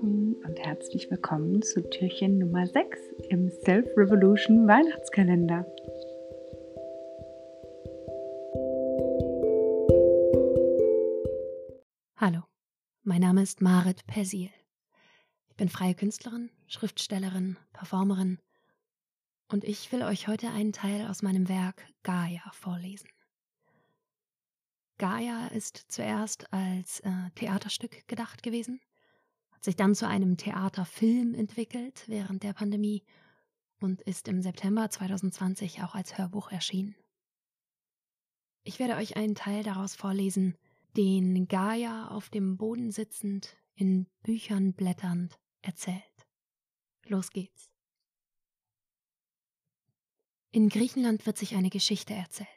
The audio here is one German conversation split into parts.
Morgen und herzlich willkommen zu Türchen Nummer 6 im Self Revolution Weihnachtskalender. Hallo, mein Name ist Marit Persil. Ich bin freie Künstlerin, Schriftstellerin, Performerin und ich will euch heute einen Teil aus meinem Werk Gaia vorlesen. Gaia ist zuerst als äh, Theaterstück gedacht gewesen sich dann zu einem Theaterfilm entwickelt während der Pandemie und ist im September 2020 auch als Hörbuch erschienen. Ich werde euch einen Teil daraus vorlesen, den Gaia auf dem Boden sitzend, in Büchern blätternd erzählt. Los geht's. In Griechenland wird sich eine Geschichte erzählt.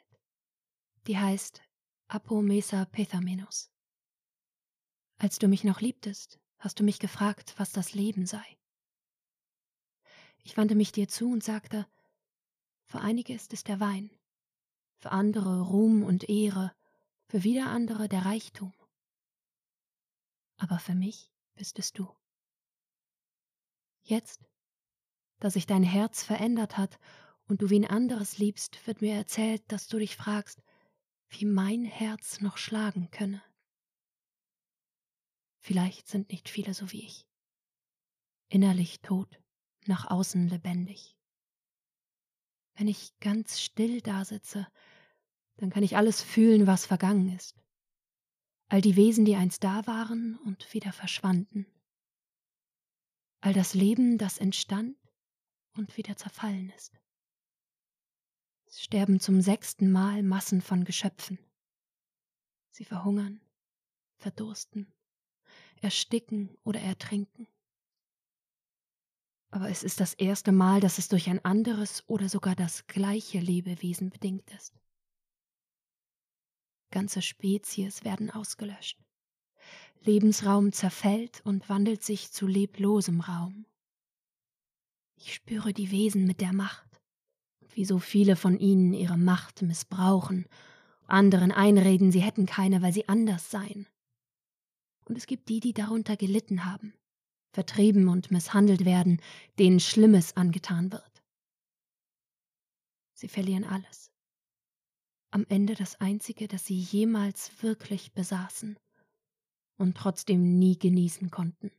Die heißt Apomesa Pethamenos. Als du mich noch liebtest, hast du mich gefragt, was das Leben sei. Ich wandte mich dir zu und sagte, für einige ist es der Wein, für andere Ruhm und Ehre, für wieder andere der Reichtum. Aber für mich bist es du. Jetzt, da sich dein Herz verändert hat und du wen anderes liebst, wird mir erzählt, dass du dich fragst, wie mein Herz noch schlagen könne. Vielleicht sind nicht viele so wie ich. Innerlich tot, nach außen lebendig. Wenn ich ganz still dasitze, dann kann ich alles fühlen, was vergangen ist. All die Wesen, die einst da waren und wieder verschwanden. All das Leben, das entstand und wieder zerfallen ist. Es sterben zum sechsten Mal Massen von Geschöpfen. Sie verhungern, verdursten, ersticken oder ertrinken. Aber es ist das erste Mal, dass es durch ein anderes oder sogar das gleiche Lebewesen bedingt ist. Ganze Spezies werden ausgelöscht. Lebensraum zerfällt und wandelt sich zu leblosem Raum. Ich spüre die Wesen mit der Macht, wie so viele von ihnen ihre Macht missbrauchen, anderen einreden, sie hätten keine, weil sie anders seien und es gibt die, die darunter gelitten haben, vertrieben und misshandelt werden, denen Schlimmes angetan wird. Sie verlieren alles. Am Ende das Einzige, das sie jemals wirklich besaßen und trotzdem nie genießen konnten.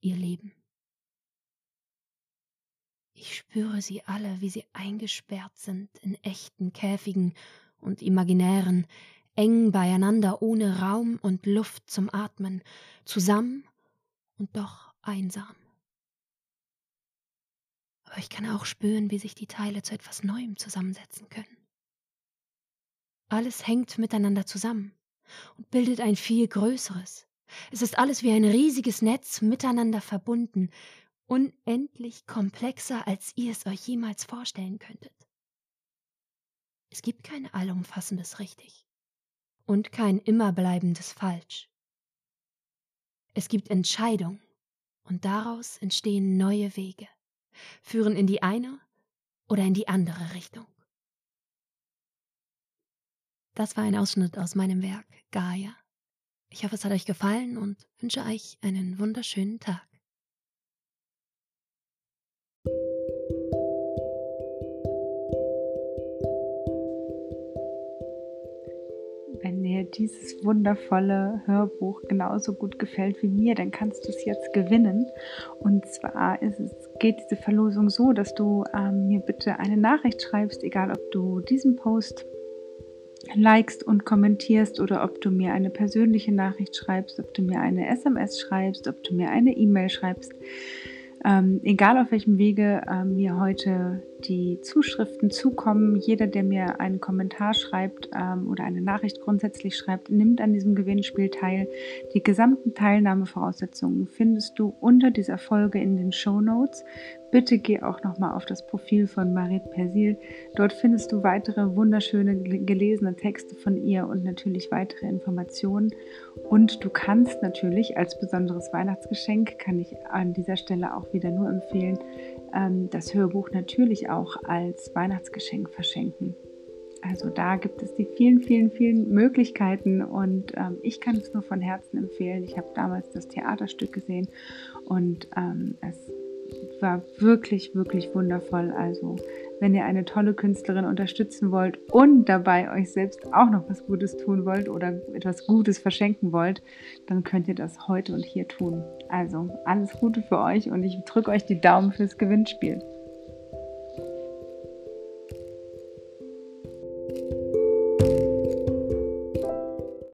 Ihr Leben. Ich spüre sie alle, wie sie eingesperrt sind in echten Käfigen und imaginären, eng beieinander, ohne Raum und Luft zum Atmen, zusammen und doch einsam. Aber ich kann auch spüren, wie sich die Teile zu etwas Neuem zusammensetzen können. Alles hängt miteinander zusammen und bildet ein viel größeres. Es ist alles wie ein riesiges Netz miteinander verbunden, unendlich komplexer, als ihr es euch jemals vorstellen könntet. Es gibt kein allumfassendes Richtig und kein immerbleibendes Falsch. Es gibt Entscheidung und daraus entstehen neue Wege, führen in die eine oder in die andere Richtung. Das war ein Ausschnitt aus meinem Werk Gaia. Ich hoffe, es hat euch gefallen und wünsche euch einen wunderschönen Tag. Dir dieses wundervolle Hörbuch genauso gut gefällt wie mir, dann kannst du es jetzt gewinnen. Und zwar es, geht diese Verlosung so, dass du ähm, mir bitte eine Nachricht schreibst, egal ob du diesen Post likest und kommentierst oder ob du mir eine persönliche Nachricht schreibst, ob du mir eine SMS schreibst, ob du mir eine E-Mail schreibst. Ähm, egal auf welchem Wege äh, mir heute die Zuschriften zukommen, jeder, der mir einen Kommentar schreibt ähm, oder eine Nachricht grundsätzlich schreibt, nimmt an diesem Gewinnspiel teil. Die gesamten Teilnahmevoraussetzungen findest du unter dieser Folge in den Show Notes. Bitte geh auch nochmal auf das Profil von Marit Persil. Dort findest du weitere wunderschöne gelesene Texte von ihr und natürlich weitere Informationen. Und du kannst natürlich als besonderes Weihnachtsgeschenk, kann ich an dieser Stelle auch wieder nur empfehlen, ähm, das Hörbuch natürlich auch als Weihnachtsgeschenk verschenken. Also da gibt es die vielen, vielen, vielen Möglichkeiten und ähm, ich kann es nur von Herzen empfehlen. Ich habe damals das Theaterstück gesehen und ähm, es war wirklich, wirklich wundervoll. Also wenn ihr eine tolle Künstlerin unterstützen wollt und dabei euch selbst auch noch was Gutes tun wollt oder etwas Gutes verschenken wollt, dann könnt ihr das heute und hier tun. Also alles Gute für euch und ich drücke euch die Daumen fürs Gewinnspiel.